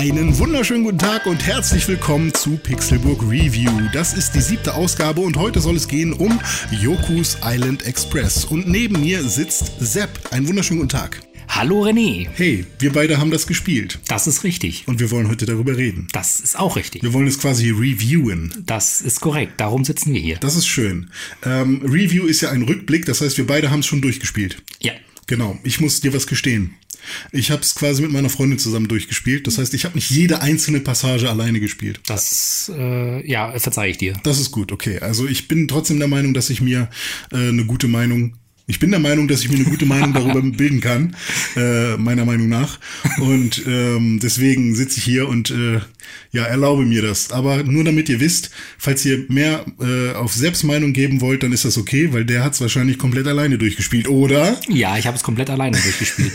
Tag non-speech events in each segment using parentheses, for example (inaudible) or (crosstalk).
Einen wunderschönen guten Tag und herzlich willkommen zu Pixelburg Review. Das ist die siebte Ausgabe und heute soll es gehen um Yoku's Island Express. Und neben mir sitzt Sepp. Einen wunderschönen guten Tag. Hallo René. Hey, wir beide haben das gespielt. Das ist richtig. Und wir wollen heute darüber reden. Das ist auch richtig. Wir wollen es quasi reviewen. Das ist korrekt. Darum sitzen wir hier. Das ist schön. Ähm, Review ist ja ein Rückblick, das heißt, wir beide haben es schon durchgespielt. Ja. Genau. Ich muss dir was gestehen. Ich habe es quasi mit meiner Freundin zusammen durchgespielt. Das heißt, ich habe nicht jede einzelne Passage alleine gespielt. Das, äh, ja, verzeih ich dir. Das ist gut, okay. Also ich bin trotzdem der Meinung, dass ich mir äh, eine gute Meinung ich bin der Meinung, dass ich mir eine gute Meinung darüber (laughs) bilden kann, äh, meiner Meinung nach. Und ähm, deswegen sitze ich hier und äh, ja, erlaube mir das. Aber nur damit ihr wisst, falls ihr mehr äh, auf Selbstmeinung geben wollt, dann ist das okay, weil der hat es wahrscheinlich komplett alleine durchgespielt, oder? Ja, ich habe es komplett alleine (laughs) durchgespielt.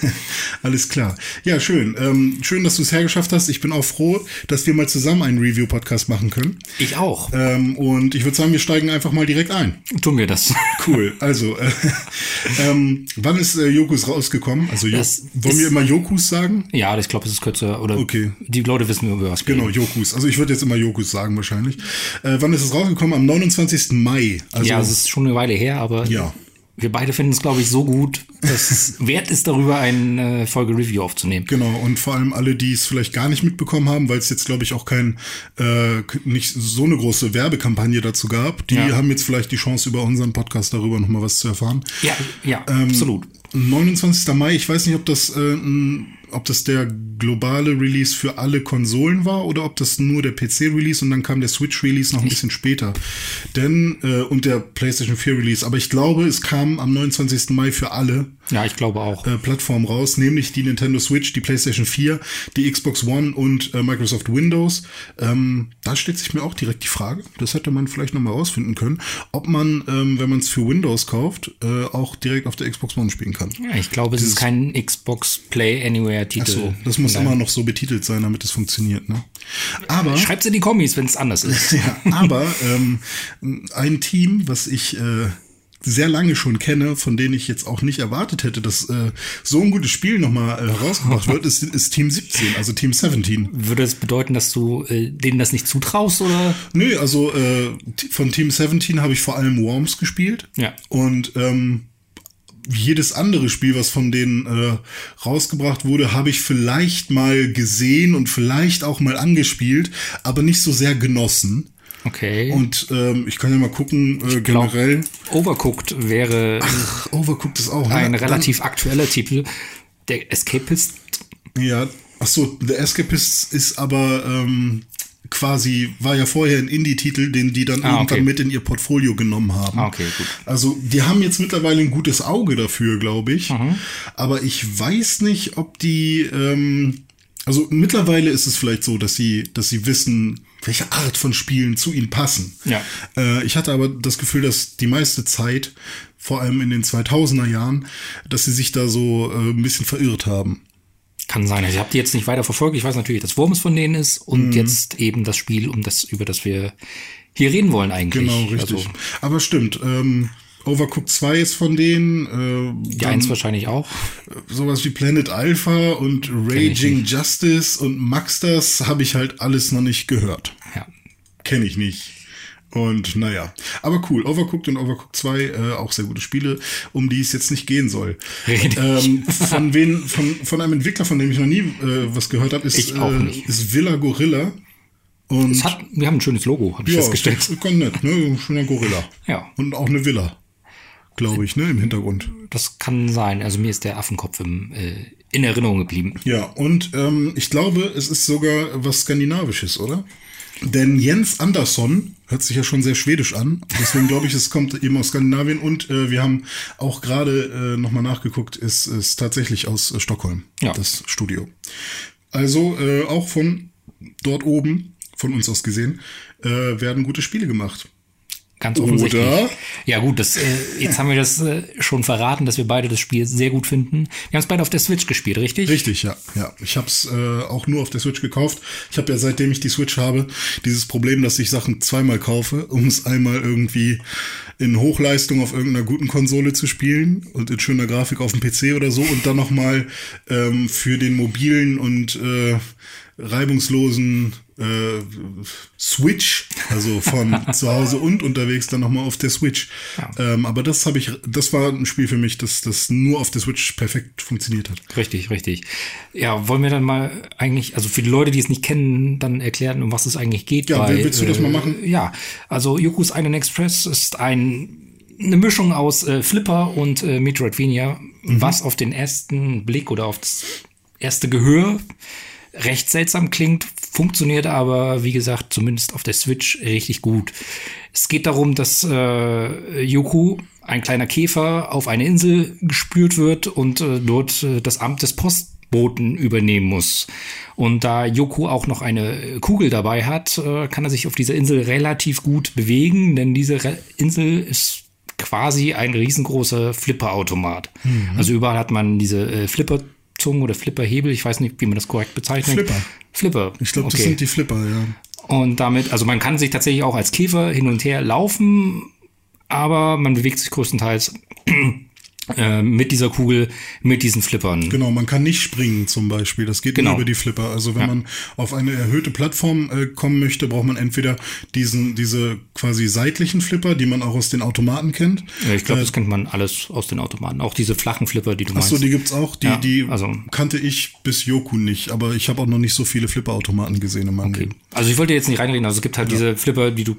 Alles klar. Ja, schön. Ähm, schön, dass du es hergeschafft hast. Ich bin auch froh, dass wir mal zusammen einen Review-Podcast machen können. Ich auch. Ähm, und ich würde sagen, wir steigen einfach mal direkt ein. Tun wir das. Cool. Also, äh, (laughs) ähm, wann ist äh, Jokus rausgekommen? Also, jo Das wollen wir immer Jokus sagen? Ja, ich glaube, es ist kürzer. Oder Okay. die Leute wissen, über was wir Genau, reden. Jokus. Also ich würde jetzt immer Jokus sagen wahrscheinlich. Äh, wann ist es rausgekommen? Am 29. Mai. Also, ja, es ist schon eine Weile her, aber Ja. wir beide finden es, glaube ich, so gut, dass es (laughs) wert ist, darüber eine äh, Folge Review aufzunehmen. Genau, und vor allem alle, die es vielleicht gar nicht mitbekommen haben, weil es jetzt, glaube ich, auch kein, äh, nicht so eine große Werbekampagne dazu gab, die Ja. haben jetzt vielleicht die Chance, über unseren Podcast darüber nochmal was zu erfahren. Ja, ja, Ähm, absolut. 29. Mai, ich weiß nicht, ob das, äh, n- ob das der globale Release für alle Konsolen war oder ob das nur der PC-Release und dann kam der Switch-Release noch ein bisschen später. Denn, äh, und der PlayStation 4-Release. Aber ich glaube, es kam am 29. Mai für alle Ja, ich glaube auch. äh, Plattformen raus, nämlich die Nintendo Switch, die PlayStation 4, die Xbox One und äh, Microsoft Windows. Ähm, da stellt sich mir auch direkt die Frage, das hätte man vielleicht nochmal rausfinden können, ob man, ähm, wenn man es für Windows kauft, äh, auch direkt auf der Xbox One spielen kann. Ja, ich glaube, es ist kein Xbox Play Anywhere Titel. So, das muss immer noch so betitelt sein, damit es funktioniert. Ne? Aber Schreibt's in die Kommis, wenn es anders ist. (laughs) ja, aber ähm, ein Team, was ich äh, sehr lange schon kenne, von denen ich jetzt auch nicht erwartet hätte, dass äh, so ein gutes Spiel nochmal äh, herausgebracht wird, ist, ist Team 17, also Team 17. Würde das bedeuten, dass du äh, denen das nicht zutraust oder? Nö, also äh, von Team 17 habe ich vor allem Worms gespielt. Ja. Und ähm, jedes andere Spiel, was von denen äh, rausgebracht wurde, habe ich vielleicht mal gesehen und vielleicht auch mal angespielt, aber nicht so sehr genossen. Okay. Und ähm, ich kann ja mal gucken, äh, generell. Overcooked wäre Ach, Overcooked ist auch. ein ne? relativ aktueller Titel. Der Escapist. Dann, ja, ach so, The Escapists ist aber ähm, quasi, war ja vorher ein Indie-Titel, den die dann Ah, irgendwann okay. mit in ihr Portfolio genommen haben. Ah, okay, gut. Also, die haben jetzt mittlerweile ein gutes Auge dafür, glaube ich. Mhm. Aber ich weiß nicht, ob die, ähm, also mittlerweile ist es vielleicht so, dass sie, dass sie wissen, welche Art von Spielen zu ihnen passen. Ja. Äh, ich hatte aber das Gefühl, dass die meiste Zeit, vor allem in den 2000er Jahren, dass sie sich da so äh, ein bisschen verirrt haben. Kann sein. Also ich habe die jetzt nicht weiter verfolgt. Ich weiß natürlich, dass Worms von denen ist und Mhm. jetzt eben das Spiel, um das, über das wir hier reden wollen eigentlich. Genau, richtig. Also, aber stimmt, ähm, Overcooked 2 ist von denen. Äh, die dann eins wahrscheinlich auch. sowas wie Planet Alpha und Raging Justice und Maxsters habe ich halt alles noch nicht gehört. Ja. Kenne ich nicht. Und naja, aber cool. Overcooked und Overcooked 2, äh, auch sehr gute Spiele, um die es jetzt nicht gehen soll. Richtig. Ähm, (laughs) von, wen, von, von einem Entwickler, von dem ich noch nie äh, was gehört habe, ist, äh, ist Villa Gorilla. Und hat, wir haben ein schönes Logo, habe ich ja, festgestellt. ganz nett, ne? Schöner Gorilla. Ja. Und auch eine Villa, glaube ich, ne? Im Hintergrund. Das kann sein. Also mir ist der Affenkopf im, äh, in Erinnerung geblieben. Ja, und ähm, ich glaube, es ist sogar was Skandinavisches, oder? Denn Jens Andersson hört sich ja schon sehr schwedisch an. Deswegen glaube ich, es kommt eben aus Skandinavien. Und äh, wir haben auch gerade äh, nochmal nachgeguckt, es ist tatsächlich aus äh, Stockholm, Ja. das Studio. Also äh, auch von dort oben, von uns aus gesehen, äh, werden gute Spiele gemacht. Ganz offensichtlich. Oder? Ja gut, das, äh, jetzt haben wir das äh, schon verraten, dass wir beide das Spiel sehr gut finden. Wir haben es beide auf der Switch gespielt, richtig? Richtig, ja. ja. Ich habe es äh, auch nur auf der Switch gekauft. Ich habe ja seitdem ich die Switch habe, dieses Problem, dass ich Sachen zweimal kaufe, um es einmal irgendwie in Hochleistung auf irgendeiner guten Konsole zu spielen und in schöner Grafik auf dem PC oder so und dann nochmal ähm, für den mobilen und äh, reibungslosen äh, Switch, also von (laughs) zu Hause und unterwegs dann nochmal auf der Switch. Ja. Ähm, aber das habe ich, das war ein Spiel für mich, das, das nur auf der Switch perfekt funktioniert hat. Richtig, richtig. Ja, wollen wir dann mal eigentlich, also für die Leute, die es nicht kennen, dann erklären, um was es eigentlich geht. Ja, bei, willst du das mal machen? Ja, also Yoku's Island Express ist ein, eine Mischung aus äh, Flipper und äh, Metroidvania, Mhm. was auf den ersten Blick oder auf das erste Gehör recht seltsam klingt, funktioniert aber, wie gesagt, zumindest auf der Switch richtig gut. Es geht darum, dass äh, Yoku, ein kleiner Käfer, auf eine Insel gespürt wird und äh, dort äh, das Amt des Postboten übernehmen muss. Und da Yoku auch noch eine Kugel dabei hat, äh, kann er sich auf dieser Insel relativ gut bewegen, denn diese Re Insel ist quasi ein riesengroßer Flipperautomat. Also überall hat man diese äh, Flipperzungen oder Flipperhebel, ich weiß nicht, wie man das korrekt bezeichnet. Flipper. Flipper. Ich glaube, das Okay. sind die Flipper, ja. Und damit, also man kann sich tatsächlich auch als Käfer hin und her laufen, aber man bewegt sich größtenteils äh, mit dieser Kugel, mit diesen Flippern. Genau, man kann nicht springen zum Beispiel. Das geht Genau. nur über die Flipper. Also wenn Ja. man auf eine erhöhte Plattform äh, kommen möchte, braucht man entweder diesen, diese quasi seitlichen Flipper, die man auch aus den Automaten kennt. Ja, Ich glaube, das kennt man alles aus den Automaten. Auch diese flachen Flipper, die du meinst. Achso, die gibt's auch. Die, Ja, die also- kannte ich bis Yoku nicht, aber ich habe auch noch nicht so viele Flipperautomaten gesehen in meinem Leben. also ich wollte jetzt nicht reinreden, also es gibt halt diese Flipper, die du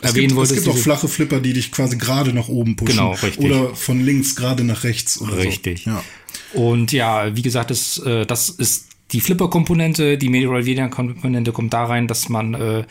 Es erwähnen gibt, es gibt auch flache Flipper, die dich quasi gerade nach oben pushen. Genau, richtig. Oder von links gerade nach rechts oder Richtig. so. Ja. Und ja, wie gesagt, das, äh, das ist die Flipper-Komponente. Die Metroidvania-Komponente kommt da rein, dass man äh,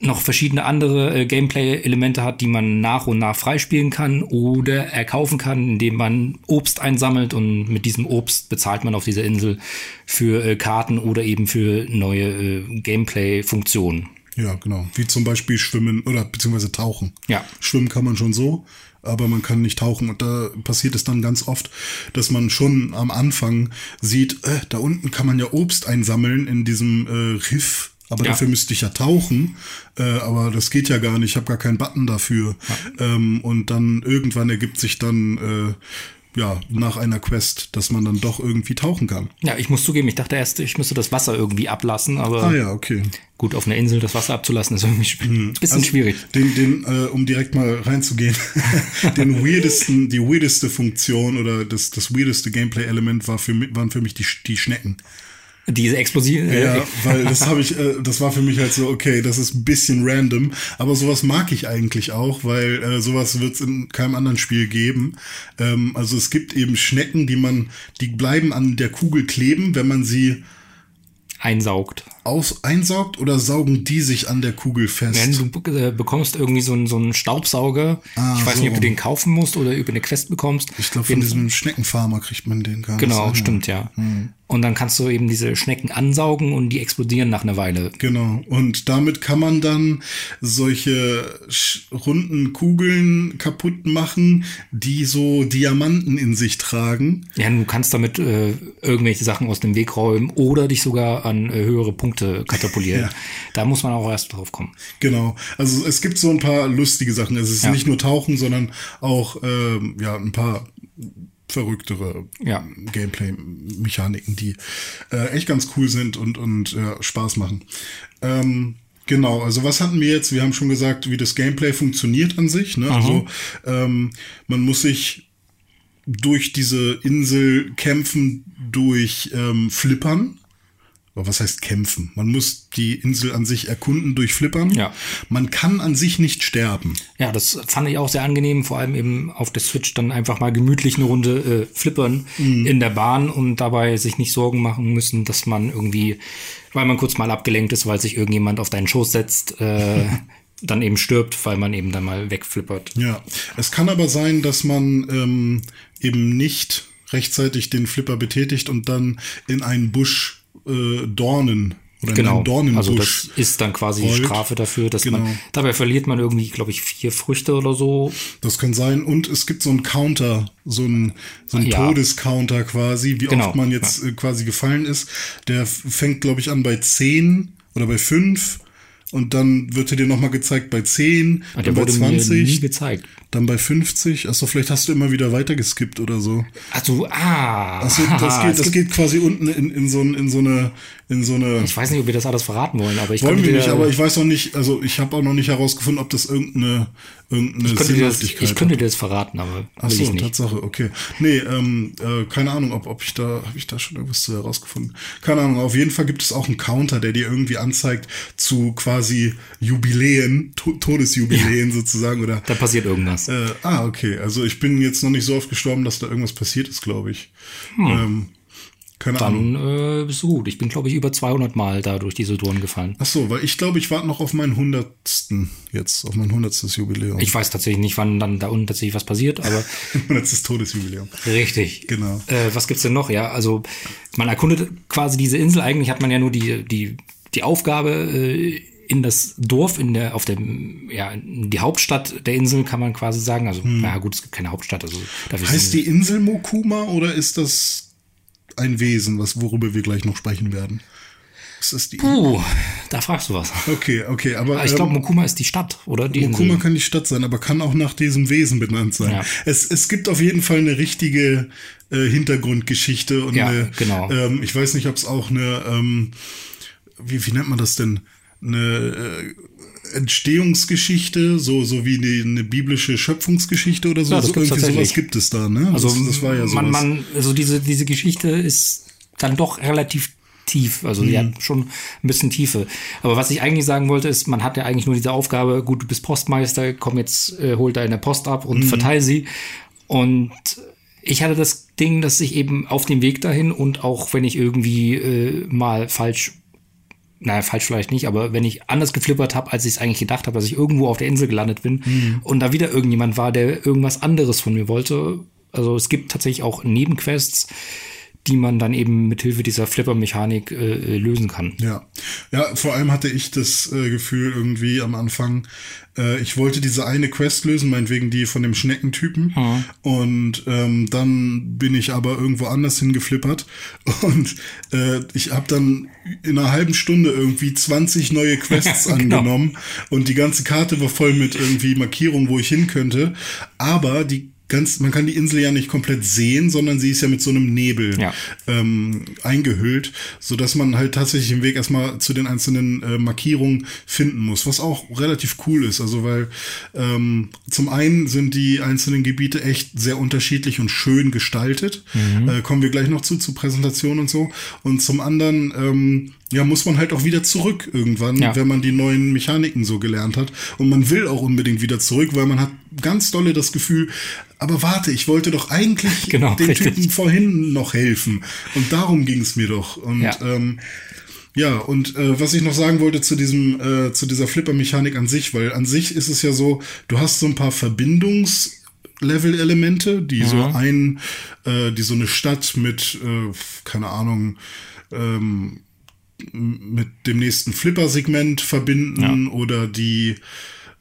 noch verschiedene andere äh, Gameplay-Elemente hat, die man nach und nach freispielen kann oder erkaufen kann, indem man Obst einsammelt und mit diesem Obst bezahlt man auf dieser Insel für äh, Karten oder eben für neue äh, Gameplay-Funktionen. Ja, genau. Wie zum Beispiel Schwimmen oder beziehungsweise Tauchen. Ja. Schwimmen kann man schon so, aber man kann nicht tauchen. Und da passiert es dann ganz oft, dass man schon am Anfang sieht, äh, da unten kann man ja Obst einsammeln in diesem äh, Riff. Aber Ja. dafür müsste ich ja tauchen. Äh, aber das geht ja gar nicht. Ich habe gar keinen Button dafür. Ähm, und dann irgendwann ergibt sich dann äh, ja nach einer Quest, dass man dann doch irgendwie tauchen kann. Ja, ich muss zugeben, ich dachte erst, ich müsste das Wasser irgendwie ablassen, aber Ah ja, okay. gut, auf einer Insel das Wasser abzulassen ist irgendwie ein bisschen Also, schwierig. Den, den, äh, um direkt mal reinzugehen, (laughs) (laughs) den weirdesten, die weirdeste Funktion oder das, das weirdeste Gameplay-Element war für mich, waren für mich die, die Schnecken. Diese explosiven. äh, Ja, weil das (laughs) habe ich, äh, das war für mich halt so, okay, das ist ein bisschen random, aber sowas mag ich eigentlich auch, weil äh, sowas wird es in keinem anderen Spiel geben. Ähm, also es gibt eben Schnecken, die man, die bleiben an der Kugel kleben, wenn man sie einsaugt. Aus einsaugt oder saugen die sich an der Kugel fest? Wenn du äh, bekommst irgendwie so einen, so einen Staubsauger, Ah, ich weiß so nicht, ob du den kaufen musst oder über eine Quest bekommst. ich glaube, von diesem Schneckenfarmer kriegt man den gar nicht. Genau, selber. stimmt, ja. Hm. Und dann kannst du eben diese Schnecken ansaugen und die explodieren nach einer Weile. Genau. Und damit kann man dann solche runden Kugeln kaputt machen, die so Diamanten in sich tragen. Ja, du kannst damit äh, irgendwelche Sachen aus dem Weg räumen oder dich sogar an äh, höhere Punkte katapultieren. Ja. Da muss man auch erst drauf kommen. Genau. Also es gibt so ein paar lustige Sachen. Es ist Ja. nicht nur Tauchen, sondern auch ähm, ja ein paar verrücktere Ja. Gameplay-Mechaniken, die äh, echt ganz cool sind und, und äh, Spaß machen. Ähm, genau, also was hatten wir jetzt? Wir haben schon gesagt, wie das Gameplay funktioniert an sich. Ne? Also ähm, man muss sich durch diese Insel kämpfen durch ähm, Flippern. Aber was heißt kämpfen? Man muss die Insel an sich erkunden durch Flippern. Ja. Man kann an sich nicht sterben. Ja, das fand ich auch sehr angenehm, vor allem eben auf der Switch dann einfach mal gemütlich eine Runde äh, flippern Mhm. in der Bahn und dabei sich nicht Sorgen machen müssen, dass man irgendwie, weil man kurz mal abgelenkt ist, weil sich irgendjemand auf deinen Schoß setzt, äh, (laughs) dann eben stirbt, weil man eben dann mal wegflippert. Ja. Es kann aber sein, dass man ähm, eben nicht rechtzeitig den Flipper betätigt und dann in einen Busch äh, Dornen oder Genau. Dornenbusch. Also das ist dann quasi die rollt. Strafe dafür, dass Genau. man dabei verliert man irgendwie, glaube ich, vier Früchte oder so. Das kann sein. Und es gibt so einen Counter, so einen, so einen Ja. Todescounter quasi, wie Genau, oft man jetzt äh, quasi gefallen ist. Der fängt, glaube ich, an bei 10 oder bei 5. Und dann wird er dir nochmal gezeigt bei 10, Der dann bei wurde mir nie 20, gezeigt. Dann bei 50. Achso, vielleicht hast du immer wieder weitergeskippt oder so. Also, ah. Also das, geht, (laughs) das geht quasi unten in, in, so, in so eine in so eine. Ich weiß nicht, ob wir das alles verraten wollen, aber ich wollen wir nicht, aber ich weiß auch nicht, also ich habe auch noch nicht herausgefunden, ob das irgendeine, irgendeine ich könnte das, ich könnte dir das verraten, aber Ach will so, ich nicht. Tatsache, okay. Nee, ähm, äh, keine Ahnung, ob, ob ich da, habe ich da schon irgendwas zu herausgefunden. Keine Ahnung, auf jeden Fall gibt es auch einen Counter, der dir irgendwie anzeigt zu quasi Jubiläen, to Todesjubiläen sozusagen, oder Da passiert irgendwas. Äh, ah, okay. Also ich bin jetzt noch nicht so oft gestorben, dass da irgendwas passiert ist, glaube ich. Ähm, keine Ahnung. Dann äh, bist du gut. Ich bin, glaube ich, über 200 Mal da durch diese Touren gefallen. Ach so, weil ich glaube, ich warte noch auf meinen hundertsten jetzt, auf mein hundertstes Jubiläum. Ich weiß tatsächlich nicht, wann dann da unten tatsächlich was passiert, aber (laughs) hundertstes Todesjubiläum. richtig. Genau. Äh, was gibt's denn noch? Ja, also man erkundet quasi diese Insel. Eigentlich hat man ja nur die, die, die Aufgabe, äh, in das Dorf, in der, auf dem, ja, in die Hauptstadt der Insel kann man quasi sagen. Also, na gut, es gibt keine Hauptstadt. Also, Hm. Heißt die Insel Mokuma oder ist das ein Wesen, was worüber wir gleich noch sprechen werden? Ist das die? Puh, da fragst du was. Okay, okay, aber Ich glaube, ähm, Mokuma ist die Stadt, oder? Die Mokuma Insel. kann die Stadt sein, aber kann auch nach diesem Wesen benannt sein. Ja. Es, es gibt auf jeden Fall eine richtige äh, Hintergrundgeschichte und Ja, eine, genau. ähm, ich weiß nicht, ob es auch eine, ähm, wie, wie nennt man das denn? Eine äh, Entstehungsgeschichte, so, so wie eine, eine biblische Schöpfungsgeschichte oder so. Ja, das so irgendwie sowas gibt es da, ne? Also, das, das war ja sowas. man, man, also diese, diese Geschichte ist dann doch relativ tief. Also, die Mhm. hat schon ein bisschen Tiefe. Aber was ich eigentlich sagen wollte, ist, man hat ja eigentlich nur diese Aufgabe, gut, du bist Postmeister, komm jetzt, äh, hol deine Post ab Mhm. und verteil sie. Und ich hatte das Ding, dass ich eben auf dem Weg dahin und auch wenn ich irgendwie äh, mal falsch naja, falsch vielleicht nicht, aber wenn ich anders geflippert habe, als ich es eigentlich gedacht habe, dass ich irgendwo auf der Insel gelandet bin Mhm. und da wieder irgendjemand war, der irgendwas anderes von mir wollte. Also es gibt tatsächlich auch Nebenquests, die man dann eben mit Hilfe dieser Flipper-Mechanik äh, lösen kann. Ja, ja, vor allem hatte ich das äh, Gefühl irgendwie am Anfang, äh, ich wollte diese eine Quest lösen, meinetwegen die von dem Schneckentypen. Und ähm, dann bin ich aber irgendwo anders hingeflippert (laughs) und äh, ich habe dann in einer halben Stunde irgendwie 20 neue Quests (laughs) Genau. angenommen und die ganze Karte war voll mit irgendwie Markierungen, wo ich hin könnte. Aber die ganz, man kann die Insel ja nicht komplett sehen, sondern sie ist ja mit so einem Nebel Ja. ähm, eingehüllt, so dass man halt tatsächlich im Weg erstmal zu den einzelnen äh, Markierungen finden muss, was auch relativ cool ist. Also weil ähm, zum einen sind die einzelnen Gebiete echt sehr unterschiedlich und schön gestaltet. Äh, kommen wir gleich noch zu, zu Präsentation und so. Und zum anderen ähm, ja, muss man halt auch wieder zurück irgendwann, Ja. wenn man die neuen Mechaniken so gelernt hat. Und man will auch unbedingt wieder zurück, weil man hat ganz dolle das Gefühl, aber warte, ich wollte doch eigentlich (laughs) Genau, den richtig. Typen vorhin noch helfen. Und darum ging es mir doch. Und Ja. ähm, ja, und äh, was ich noch sagen wollte zu diesem, äh, zu dieser Flipper-Mechanik an sich, weil an sich ist es ja so, du hast so ein paar Verbindungs- Level-Elemente, die so ein, äh, die so eine Stadt mit, äh, keine Ahnung, ähm, mit dem nächsten Flipper-Segment verbinden oder die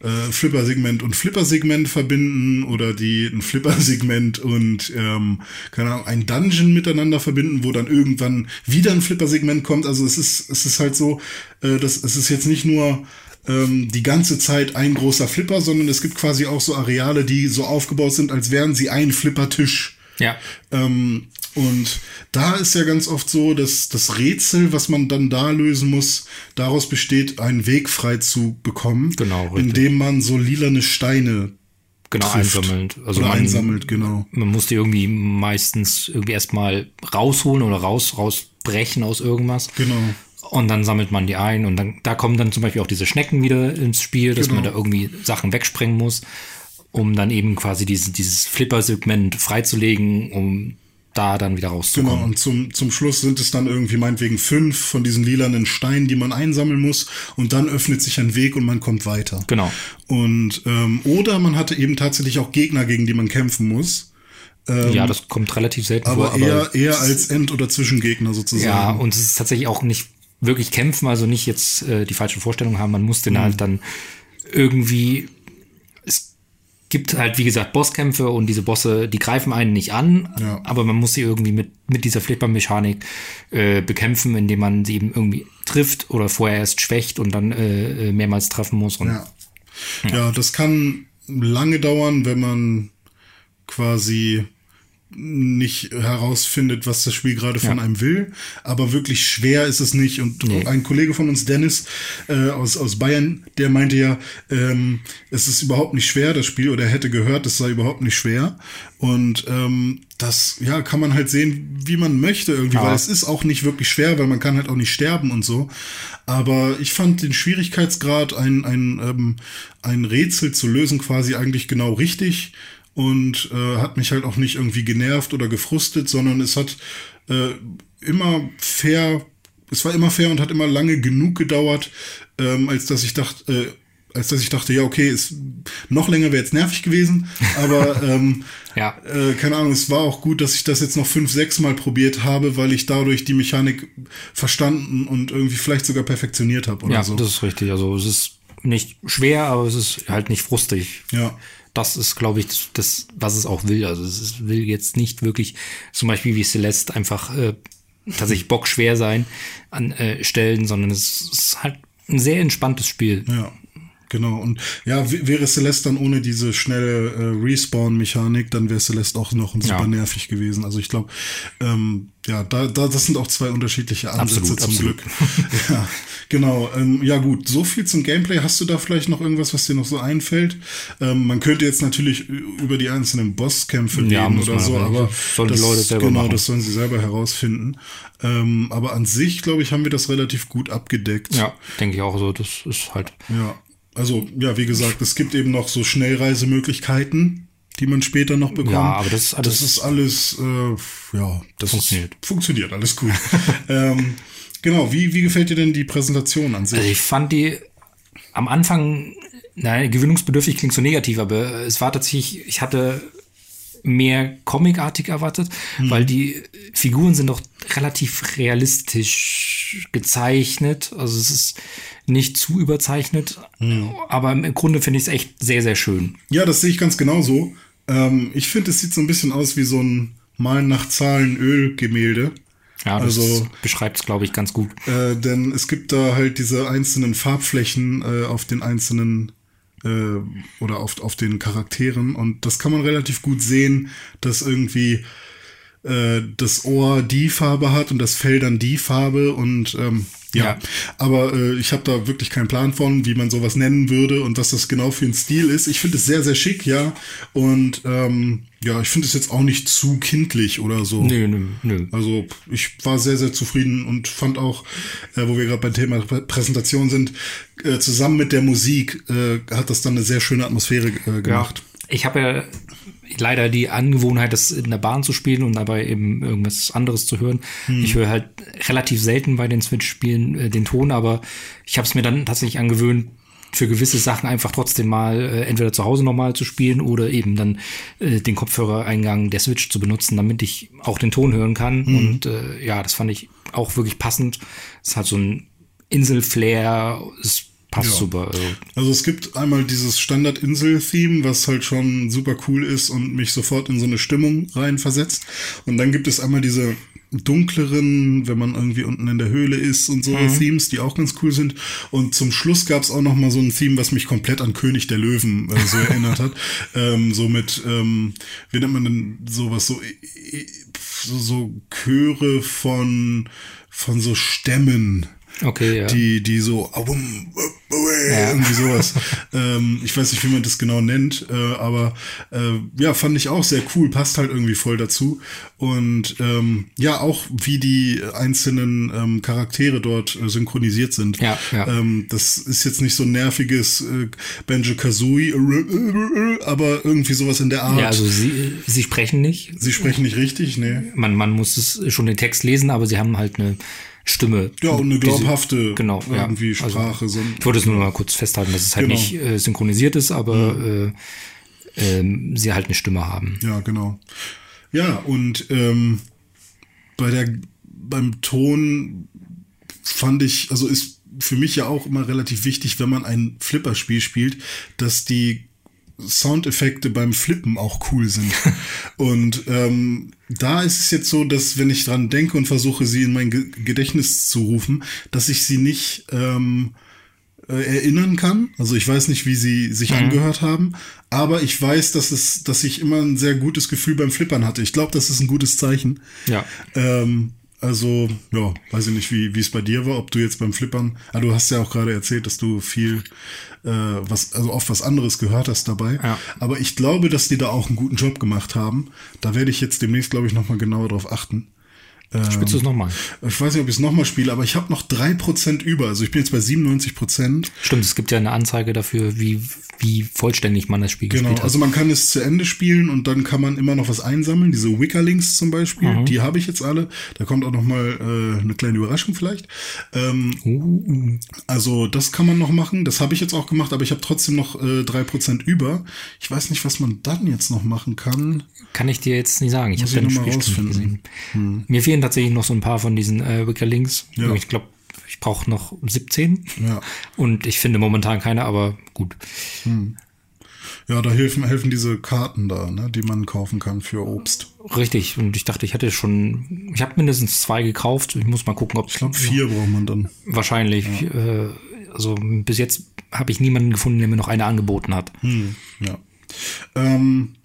äh, Flipper-Segment und Flipper-Segment verbinden oder die ein Flipper-Segment und ähm, keine Ahnung, ein Dungeon miteinander verbinden, wo dann irgendwann wieder ein Flipper-Segment kommt. Also es ist, es ist halt so, äh, das, es ist jetzt nicht nur ähm, die ganze Zeit ein großer Flipper, sondern es gibt quasi auch so Areale, die so aufgebaut sind, als wären sie ein Flipper-Tisch. Ja. Ähm, und da ist ja ganz oft so, dass das Rätsel, was man dann da lösen muss, daraus besteht, einen Weg frei zu bekommen. Genau, richtig. Indem man so lilane Steine Genau, trifft. einsammelt. Also oder man, einsammelt, genau. man muss die irgendwie meistens irgendwie erstmal rausholen oder raus, rausbrechen aus irgendwas. Genau. Und dann sammelt man die ein und dann, da kommen dann zum Beispiel auch diese Schnecken wieder ins Spiel, dass man Genau. da irgendwie Sachen wegsprengen muss, um dann eben quasi dieses, dieses Flipper-Segment freizulegen, um da dann wieder Genau, rauszukommen. und zum, zum Schluss sind es dann irgendwie meinetwegen fünf von diesen lilanen Steinen, die man einsammeln muss. Und dann öffnet sich ein Weg und man kommt weiter. Genau. Und ähm, oder man hatte eben tatsächlich auch Gegner, gegen die man kämpfen muss. ja, das kommt relativ selten ähm, Aber, vor. eher, eher als End- oder Zwischengegner sozusagen. Ja, und es ist tatsächlich auch nicht wirklich kämpfen, also nicht jetzt äh, die falsche Vorstellung haben. Man muss den Mhm. halt dann irgendwie. Gibt halt, wie gesagt, Bosskämpfe und diese Bosse, die greifen einen nicht an, Ja. aber man muss sie irgendwie mit, mit dieser Flipper-Mechanik äh, bekämpfen, indem man sie eben irgendwie trifft oder vorher erst schwächt und dann äh, äh, mehrmals treffen muss. Und Ja. ja, das kann lange dauern, wenn man quasi nicht herausfindet, was das Spiel gerade von Ja. einem will. Aber wirklich schwer ist es nicht. Und Nee. ein Kollege von uns, Dennis äh, aus, aus Bayern, der meinte ja, ähm, es ist überhaupt nicht schwer, das Spiel, oder er hätte gehört, es sei überhaupt nicht schwer. Und ähm, das, ja, kann man halt sehen, wie man möchte irgendwie, Ja. weil es ist auch nicht wirklich schwer, weil man kann halt auch nicht sterben und so. Aber ich fand den Schwierigkeitsgrad, ein, ein, ähm, ein Rätsel zu lösen, quasi eigentlich genau richtig und äh, hat mich halt auch nicht irgendwie genervt oder gefrustet, sondern es hat äh, immer fair, es war immer fair und hat immer lange genug gedauert, ähm, als dass ich dachte, äh, als dass ich dachte, ja, okay, ist, noch länger wäre jetzt nervig gewesen, (laughs) aber ähm, Ja. äh, keine Ahnung, es war auch gut, dass ich das jetzt noch fünf, sechs Mal probiert habe, weil ich dadurch die Mechanik verstanden und irgendwie vielleicht sogar perfektioniert habe oder Ja, so. das ist richtig. Also es ist nicht schwer, aber es ist halt nicht frustig. Ja. Das ist, glaube ich, das, was es auch will. Also es will jetzt nicht wirklich, zum Beispiel wie Celeste, einfach äh, tatsächlich bockschwer sein an äh, Stellen, sondern es ist halt ein sehr entspanntes Spiel. Ja, genau. Und ja, wäre Celeste dann ohne diese schnelle äh, Respawn-Mechanik, dann wäre Celeste auch noch super Ja. nervig gewesen. Also ich glaube, ähm, ja, da, da, das sind auch zwei unterschiedliche Ansätze Absolut, zum absolut. Glück. (laughs) ja, genau. Ähm, ja, gut, so viel zum Gameplay. Hast du da vielleicht noch irgendwas, was dir noch so einfällt? Ähm, man könnte jetzt natürlich über die einzelnen Bosskämpfe Ja, reden oder so, aber. Sollen die das, Leute selber genau, machen. das sollen sie selber herausfinden. Ähm, aber an sich, glaube ich, haben wir das relativ gut abgedeckt. Ja, denke ich auch so. Das ist halt. Ja, also ja, wie gesagt, es gibt eben noch so Schnellreisemöglichkeiten, die man später noch bekommt. Ja, aber das ist alles- Das ist alles, äh, ja, das Funktioniert. Ist, funktioniert, alles gut. (laughs) ähm, genau, wie, wie gefällt dir denn die Präsentation an sich? Also ich fand die am Anfang, nein, gewinnungsbedürftig klingt so negativ, aber es war tatsächlich, ich hatte mehr comicartig erwartet, weil die Figuren sind doch relativ realistisch gezeichnet. Also es ist nicht zu überzeichnet, aber im Grunde finde ich es echt sehr, sehr schön. ja, das sehe ich ganz genauso. Ähm, ich finde, es sieht so ein bisschen aus wie so ein Malen nach Zahlen Ölgemälde. Ja, das Also- beschreibt es, glaube ich, ganz gut. Äh, denn es gibt da halt diese einzelnen Farbflächen äh, auf den einzelnen äh, oder auf, auf den Charakteren. Und das kann man relativ gut sehen, dass irgendwie äh, das Ohr die Farbe hat und das Fell dann die Farbe. Und ähm, ja. Ja. aber äh, ich habe da wirklich keinen Plan von, wie man sowas nennen würde und was das genau für ein Stil ist. Ich finde es sehr, sehr schick, ja. Und ähm, ja, ich finde es jetzt auch nicht zu kindlich oder so. Nö, nö, nö. Also ich war sehr, sehr zufrieden und fand auch, äh, wo wir gerade beim Thema Prä- Präsentation sind, äh, zusammen mit der Musik äh, hat das dann eine sehr schöne Atmosphäre äh, gemacht. Ich habe ja leider die Angewohnheit, das in der Bahn zu spielen und dabei eben irgendwas anderes zu hören. Ich höre halt relativ selten bei den Switch-Spielen äh, den Ton, aber ich habe es mir dann tatsächlich angewöhnt, für gewisse Sachen einfach trotzdem mal äh, entweder zu Hause nochmal zu spielen oder eben dann äh, den Kopfhörereingang der Switch zu benutzen, damit ich auch den Ton hören kann. Und äh, ja, das fand ich auch wirklich passend. Es hat so ein Insel-Flair, es passt Ja. super. Also, Also es gibt einmal dieses Standard-Insel-Theme, was halt schon super cool ist und mich sofort in so eine Stimmung reinversetzt. Und dann gibt es einmal diese dunkleren, wenn man irgendwie unten in der Höhle ist und so Themes, die auch ganz cool sind. Und zum Schluss gab es auch noch mal so ein Theme, was mich komplett an König der Löwen äh, so erinnert hat. (laughs) Ähm, so mit, ähm, wie nennt man denn sowas, so, so, so Chöre von, von so Stämmen okay, ja. die, die so awum, awum, irgendwie sowas. (laughs) ähm, ich weiß nicht, wie man das genau nennt, äh, aber äh, ja, fand ich auch sehr cool, passt halt irgendwie voll dazu. Und ähm, ja, auch wie die einzelnen ähm, Charaktere dort äh, synchronisiert sind. Ja, ja. Ähm, das ist jetzt nicht so ein nerviges äh, Banjo Kazooie, aber irgendwie sowas in der Art. Ja, also sie, sie sprechen nicht. Sie sprechen nicht richtig, ne? Man, man muss es schon den Text lesen, aber sie haben halt eine Stimme. Ja, und eine glaubhafte genau, ja. irgendwie Also, Sprache. so ein, Ich wollte es nur mal kurz festhalten, dass es halt Genau. nicht äh, synchronisiert ist, aber äh, ähm, sie halt eine Stimme haben. Ja, genau. Ja, und ähm, bei der beim Ton fand ich, also ist für mich ja auch immer relativ wichtig, wenn man ein Flipperspiel spielt, dass die Soundeffekte beim Flippen auch cool sind. (laughs) und ähm, da ist es jetzt so, dass wenn ich dran denke und versuche, sie in mein Ge Gedächtnis zu rufen, dass ich sie nicht ähm, äh, erinnern kann. Also ich weiß nicht, wie sie sich angehört haben, aber ich weiß, dass es, dass ich immer ein sehr gutes Gefühl beim Flippern hatte. Ich glaube, das ist ein gutes Zeichen. Ja. Ähm, also, ja, weiß ich nicht, wie wie es bei dir war, ob du jetzt beim Flippern, ah, du hast ja auch gerade erzählt, dass du viel, äh, was, also oft was anderes gehört hast dabei. Ja. Aber ich glaube, dass die da auch einen guten Job gemacht haben. Da werde ich jetzt demnächst, glaube ich, nochmal genauer drauf achten. Spielst du es nochmal? Ich weiß nicht, ob ich es nochmal spiele, aber ich habe noch drei Prozent über. Also ich bin jetzt bei 97%. Prozent. Stimmt, es gibt ja eine Anzeige dafür, wie, wie vollständig man das Spiel Genau, gespielt hat. also man kann es zu Ende spielen und dann kann man immer noch was einsammeln. Diese Wickerlinks zum Beispiel, die habe ich jetzt alle. Da kommt auch noch mal äh, eine kleine Überraschung vielleicht. Ähm, Uh, also das kann man noch machen. Das habe ich jetzt auch gemacht, aber ich habe trotzdem noch äh, drei Prozent über. Ich weiß nicht, was man dann jetzt noch machen kann. kann ich dir jetzt nicht sagen. Ich habe deine noch mal rausfinden. gesehen. Mir fehlen tatsächlich noch so ein paar von diesen äh, Wickerlinks. Ja. Ich glaube, ich brauche noch 17. Ja. (laughs) Und ich finde momentan keine, aber gut. Ja, da helfen, helfen diese Karten da, ne, die man kaufen kann für Obst. Richtig. Und ich dachte, ich hätte schon, ich habe mindestens zwei gekauft. Ich muss mal gucken, ob Ich glaube, vier braucht man dann. wahrscheinlich. Äh, also bis jetzt habe ich niemanden gefunden, der mir noch eine angeboten hat. Hm, ja. Ähm,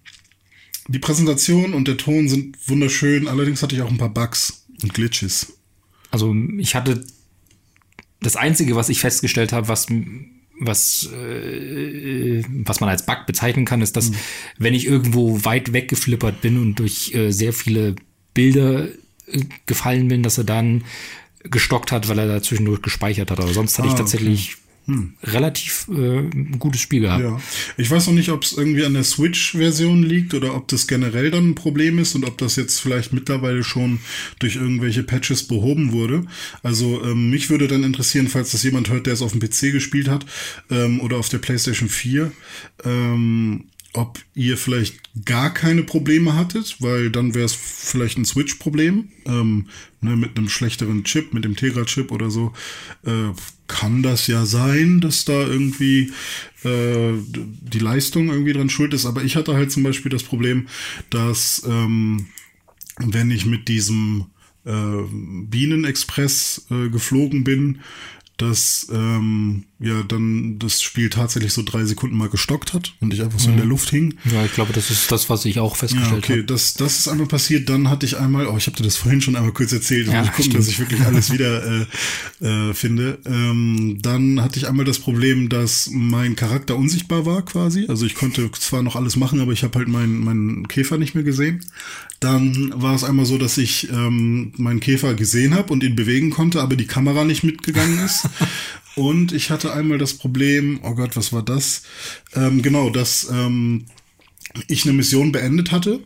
die Präsentation und der Ton sind wunderschön, allerdings hatte ich auch ein paar Bugs und Glitches. Also ich hatte das Einzige, was ich festgestellt habe, was was äh, was man als Bug bezeichnen kann, ist, dass wenn ich irgendwo weit weggeflippert bin und durch äh, sehr viele Bilder äh, gefallen bin, dass er dann gestockt hat, weil er da zwischendurch gespeichert hat. Aber sonst hatte Ah, ich okay. Tatsächlich relativ äh, ein gutes Spiel gehabt. Ja. Ich weiß noch nicht, ob es irgendwie an der Switch-Version liegt oder ob das generell dann ein Problem ist und ob das jetzt vielleicht mittlerweile schon durch irgendwelche Patches behoben wurde. Also ähm, mich würde dann interessieren, falls das jemand hört, der es auf dem PC gespielt hat ähm, oder auf der PlayStation 4, ähm, ob ihr vielleicht gar keine Probleme hattet, weil dann wäre es vielleicht ein Switch-Problem ähm, ne, mit einem schlechteren Chip, mit dem Tegra-Chip oder so. Äh, kann das ja sein, dass da irgendwie äh, die Leistung irgendwie dran schuld ist. Aber ich hatte halt zum Beispiel das Problem, dass ähm, wenn ich mit diesem äh, Bienenexpress äh, geflogen bin, dass ähm, ja dann das Spiel tatsächlich so drei Sekunden mal gestockt hat und ich einfach so in der Luft hing. Ja, ich glaube, das ist das, was ich auch Ja, festgestellt okay, habe. das, das ist einmal passiert. Dann hatte ich einmal, oh, ich habe dir das vorhin schon einmal kurz erzählt, Ja, ja, ich gucken, stimmt. dass ich wirklich alles wieder (laughs) äh, äh, finde. Ähm, dann hatte ich einmal das Problem, dass mein Charakter unsichtbar war quasi. Also ich konnte zwar noch alles machen, aber ich habe halt meinen meinen Käfer nicht mehr gesehen. Dann war es einmal so, dass ich ähm, meinen Käfer gesehen habe und ihn bewegen konnte, aber die Kamera nicht mitgegangen ist. (laughs) Und ich hatte einmal das Problem, oh Gott, was war das? Ähm, genau, dass ähm, ich eine Mission beendet hatte,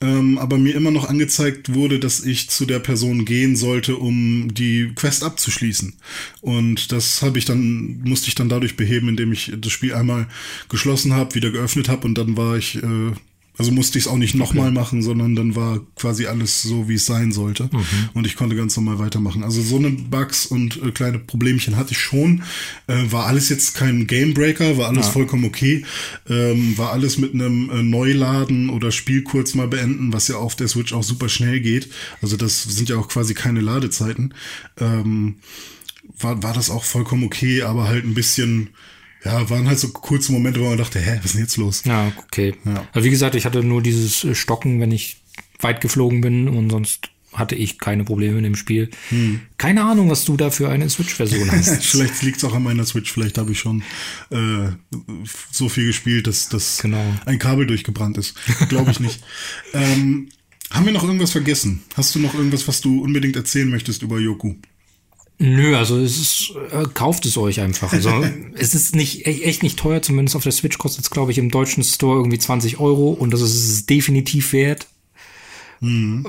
ähm, aber mir immer noch angezeigt wurde, dass ich zu der Person gehen sollte, um die Quest abzuschließen. Und das habe ich dann, musste ich dann dadurch beheben, indem ich das Spiel einmal geschlossen habe, wieder geöffnet habe und dann war ich, äh, also musste ich es auch nicht nochmal machen, sondern dann war quasi alles so, wie es sein sollte. Und ich konnte ganz normal weitermachen. Also so eine Bugs und äh, kleine Problemchen hatte ich schon. Äh, war alles jetzt kein Gamebreaker, war alles vollkommen okay. Ähm, war alles mit einem äh, Neuladen oder Spiel kurz mal beenden, was ja auf der Switch auch super schnell geht. Also das sind ja auch quasi keine Ladezeiten. Ähm, war, war das auch vollkommen okay, aber halt ein bisschen, ja, waren halt so kurze Momente, wo man dachte, hä, was ist denn jetzt los? Ja, okay. Ja. Also wie gesagt, ich hatte nur dieses äh, Stocken, wenn ich weit geflogen bin und sonst hatte ich keine Probleme in dem Spiel. Keine Ahnung, was du da für eine Switch-Version hast. (laughs) vielleicht liegt es auch an meiner Switch, vielleicht habe ich schon äh, so viel gespielt, dass, dass Genau. ein Kabel durchgebrannt ist. Glaube ich nicht. (laughs) ähm, haben wir noch irgendwas vergessen? Hast du noch irgendwas, was du unbedingt erzählen möchtest über Yoku? Nö, also es ist, äh, kauft es euch einfach. Also (laughs) es ist nicht e- echt nicht teuer, zumindest auf der Switch kostet es, glaube ich, im deutschen Store irgendwie 20 Euro und das ist es definitiv wert.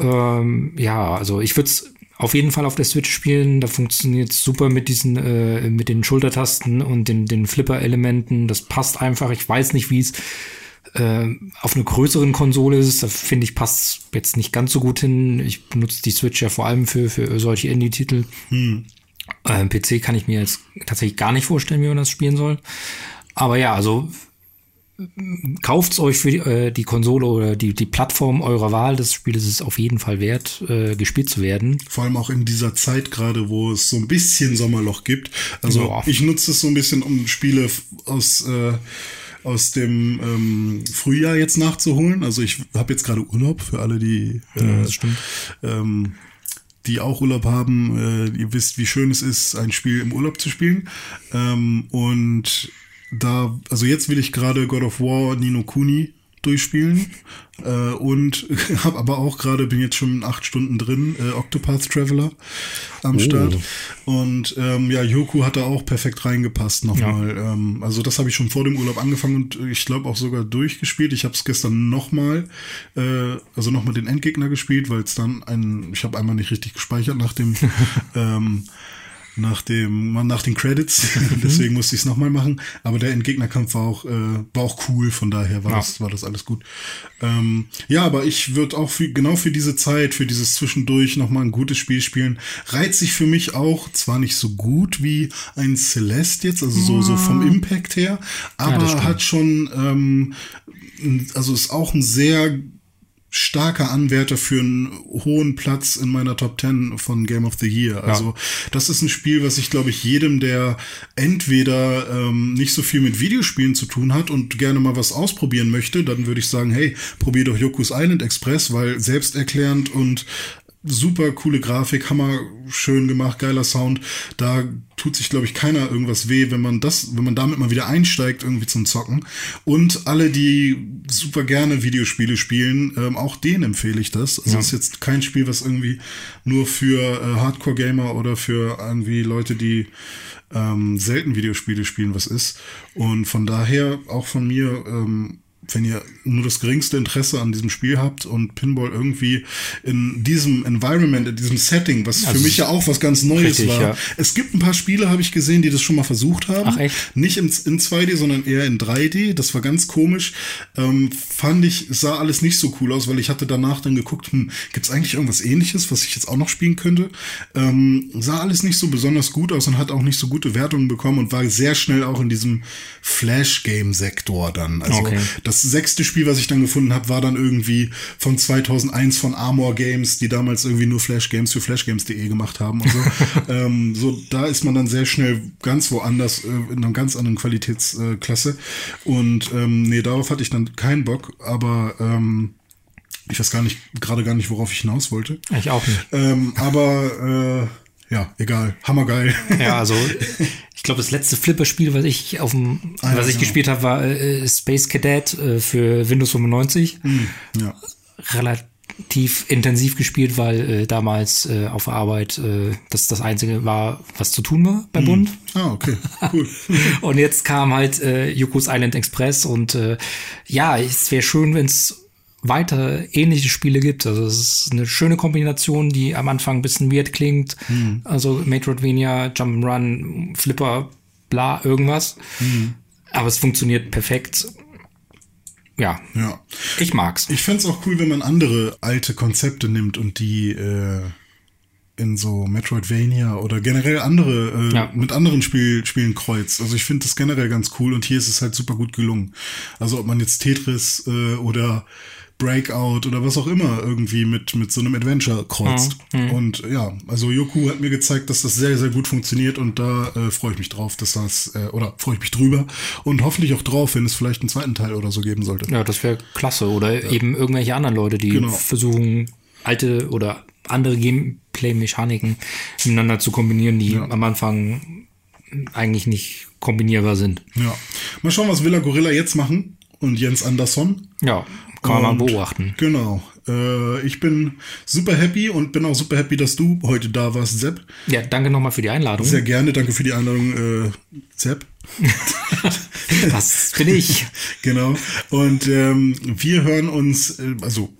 Ähm, ja, also ich würde es auf jeden Fall auf der Switch spielen. Da funktioniert super mit diesen, äh, mit den Schultertasten und den, den Flipper-Elementen. Das passt einfach. Ich weiß nicht, wie es äh, auf einer größeren Konsole ist. Da finde ich, passt jetzt nicht ganz so gut hin. Ich benutze die Switch ja vor allem für, für solche Indie-Titel. Äh, PC kann ich mir jetzt tatsächlich gar nicht vorstellen, wie man das spielen soll. Aber ja, also kauft euch für die, äh, die Konsole oder die, die Plattform eurer Wahl. Das Spiel ist es auf jeden Fall wert, äh, gespielt zu werden. Vor allem auch in dieser Zeit gerade, wo es so ein bisschen Sommerloch gibt. Also Ja. ich nutze es so ein bisschen, um Spiele aus äh, aus dem ähm, Frühjahr jetzt nachzuholen. Also ich habe jetzt gerade Urlaub für alle, die äh, das stimmt. ähm, die auch Urlaub haben. Äh, ihr wisst, wie schön es ist, ein Spiel im Urlaub zu spielen. Ähm, und da, also jetzt will ich gerade God of War Nino Kuni durchspielen äh, und (laughs) habe aber auch gerade bin jetzt schon acht Stunden drin äh, Octopath Traveler am Start. Und ähm, ja Yoku hat da auch perfekt reingepasst nochmal. Ähm, also das habe ich schon vor dem Urlaub angefangen und ich glaube auch sogar durchgespielt. Ich habe es gestern nochmal äh, also nochmal den Endgegner gespielt weil es dann ein ich habe einmal nicht richtig gespeichert nach dem (laughs) ähm, nach dem nach den Credits, (laughs) deswegen musste ich es nochmal machen. Aber der Endgegnerkampf war auch äh, war auch cool, von daher war Ja. das war das alles gut. Ähm, ja, aber ich würde auch für, genau für diese Zeit, für dieses zwischendurch nochmal ein gutes Spiel spielen. Reizt sich für mich auch zwar nicht so gut wie ein Celeste jetzt, also so so vom Impact her, aber stimmt. hat schon ähm, also ist auch ein sehr starker Anwärter für einen hohen Platz in meiner Top 10 von Game of the Year. Also das ist ein Spiel, was ich glaube ich jedem, der entweder ähm, nicht so viel mit Videospielen zu tun hat und gerne mal was ausprobieren möchte, dann würde ich sagen, hey, probier doch Yoku's Island Express, weil selbsterklärend und super coole Grafik, hammer schön gemacht, geiler Sound. Da tut sich, glaube ich, keiner irgendwas weh, wenn man das, wenn man damit mal wieder einsteigt, irgendwie zum Zocken. Und alle, die super gerne Videospiele spielen, ähm, auch denen empfehle ich das. Also es ist jetzt kein Spiel, was irgendwie nur für äh, Hardcore-Gamer oder für irgendwie Leute, die ähm, selten Videospiele spielen, was ist. Und von daher auch von mir, ähm, wenn ihr nur das geringste Interesse an diesem Spiel habt und Pinball irgendwie in diesem Environment, in diesem Setting, was für Also mich ja auch was ganz Neues richtig, war. ja. Es gibt ein paar Spiele, habe ich gesehen, die das schon mal versucht haben. Ach, echt? Nicht in, in 2D, sondern eher in 3D. Das war ganz komisch. Ähm, fand ich, sah alles nicht so cool aus, weil ich hatte danach dann geguckt, hm, gibt es eigentlich irgendwas ähnliches, was ich jetzt auch noch spielen könnte? Ähm, sah alles nicht so besonders gut aus und hat auch nicht so gute Wertungen bekommen und war sehr schnell auch in diesem Flash-Game-Sektor dann. Also Okay. das sechste Spiel, was ich dann gefunden habe, war dann irgendwie von 2001 von Armor Games, die damals irgendwie nur Flash Games für flashgames.de gemacht haben und so. (laughs) ähm, so, da ist man dann sehr schnell ganz woanders, äh, in einer ganz anderen Qualitätsklasse. Und ähm, nee, darauf hatte ich dann keinen Bock, aber ähm, ich weiß gar nicht, gerade gar nicht, worauf ich hinaus wollte. Ich auch nicht. Ähm, aber äh, ja, egal. Hammergeil. (laughs) Ja, also ich glaube, das letzte Flipper-Spiel, was ich auf dem, Ah, was ich genau. gespielt habe, war äh, Space Cadet äh, für Windows 95. ja. Relativ intensiv gespielt, weil äh, damals äh, auf der Arbeit äh, das das einzige war, was zu tun war beim Bund. Ah, okay. Cool. (laughs) Und jetzt kam halt äh, Yoko's Island Express und äh, ja, es wäre schön, wenn es weiter ähnliche Spiele gibt. Also es ist eine schöne Kombination, die am Anfang ein bisschen weird klingt. Also Metroidvania, Jump'n'Run, Flipper, bla, irgendwas. Aber es funktioniert perfekt. Ja, ja. ich mag's. Ich fänd's auch cool, wenn man andere alte Konzepte nimmt und die äh, in so Metroidvania oder generell andere, äh, Ja. mit anderen Spiel, Spielen kreuzt. Also ich finde das generell ganz cool und hier ist es halt super gut gelungen. Also ob man jetzt Tetris äh, oder Breakout oder was auch immer irgendwie mit, mit so einem Adventure kreuzt. Und ja, also Yoku hat mir gezeigt, dass das sehr, sehr gut funktioniert und da äh, freue ich mich drauf, dass das, äh, oder freue ich mich drüber und hoffentlich auch drauf, wenn es vielleicht einen zweiten Teil oder so geben sollte. Ja, das wäre klasse. Oder eben irgendwelche anderen Leute, die Genau. versuchen, alte oder andere Gameplay-Mechaniken miteinander zu kombinieren, die am Anfang eigentlich nicht kombinierbar sind. Ja. Mal schauen, was Villa Gorilla jetzt machen und Jens Andersson. Ja, kann man Und- beobachten. Genau. Äh, ich bin super happy und bin auch super happy, dass du heute da warst, Sepp. Ja, danke nochmal für die Einladung. Sehr gerne. Danke für die Einladung, äh, Sepp. (laughs) Das bin ich. (laughs) Genau. Und ähm, wir hören uns, äh, also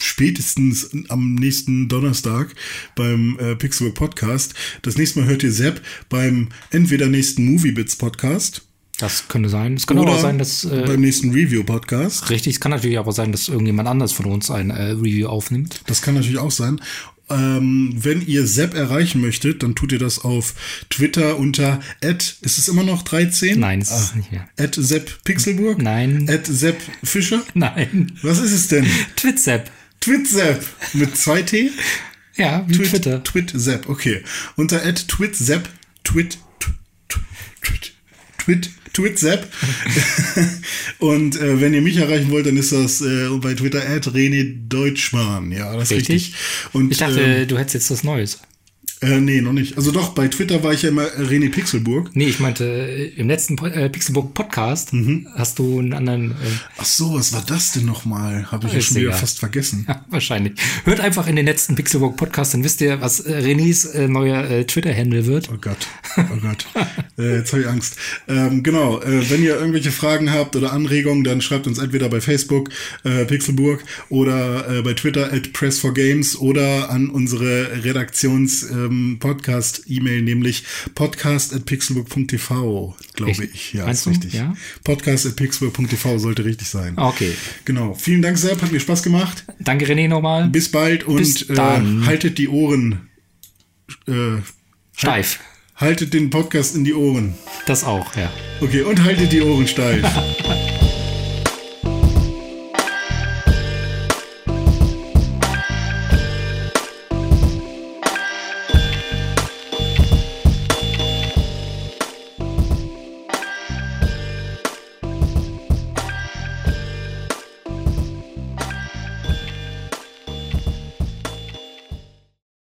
spätestens am nächsten Donnerstag beim äh, Pixelbook Podcast. Das nächste Mal hört ihr Sepp beim entweder nächsten Moviebits Podcast Das könnte sein. Es kann aber oder auch sein, dass. Äh, beim nächsten Review Podcast. richtig, es kann natürlich aber sein, dass irgendjemand anders von uns ein äh, Review aufnimmt. Das kann natürlich auch sein. ähm, wenn ihr Sepp erreichen möchtet, dann tut ihr das auf Twitter unter at, ist es immer noch 13? Nein, es ist nicht mehr. At Sepp Pixelburg? Nein. At Sepp Fischer? (laughs) Nein. Was ist es denn? Twitsepp. Twitsepp mit zwei T? Ja, wie Twit, Twitter. Twitsepp, okay. Unter at Twitsepp, Twit, Twit, Twit, Twit, Twitsepp. (laughs) Und äh, wenn ihr mich erreichen wollt, dann ist das äh, bei Twitter at René Deutschmann. Ja, das ist richtig. Richtig. Und, Ich dachte, ähm, du hättest jetzt was Neues. Äh, nee, noch nicht. Also doch, bei Twitter war ich ja immer René Pixelburg. Nee, ich meinte, äh, im letzten äh, Pixelbook Podcast Mhm. hast du einen anderen, äh, Ach so, was war das denn nochmal? Habe ich ja schon wieder fast vergessen. ja, wahrscheinlich. Hört einfach in den letzten Pixelbook Podcast, dann wisst ihr, was äh, Renés äh, neuer äh, Twitter-Handle wird. Oh Gott, oh Gott. (laughs) äh, jetzt habe ich Angst. Ähm, genau, wenn ihr irgendwelche Fragen habt oder Anregungen, dann schreibt uns entweder bei Facebook äh, Pixelburg oder bei Twitter at Press4Games oder an unsere Redaktions-Podcast-E-Mail, nämlich podcast at pixelburg.tv, glaube ich. Ja, Meinst ist du? richtig. Ja? Podcast at pixelburg.tv sollte richtig sein. Okay. Genau. Vielen Dank, Sepp, hat mir Spaß gemacht. Danke, René, nochmal. Bis bald und Bis äh, haltet die Ohren. Äh, Steif. haltet den Podcast in die Ohren. Das auch, ja. Okay, und haltet die Ohren steif. (laughs)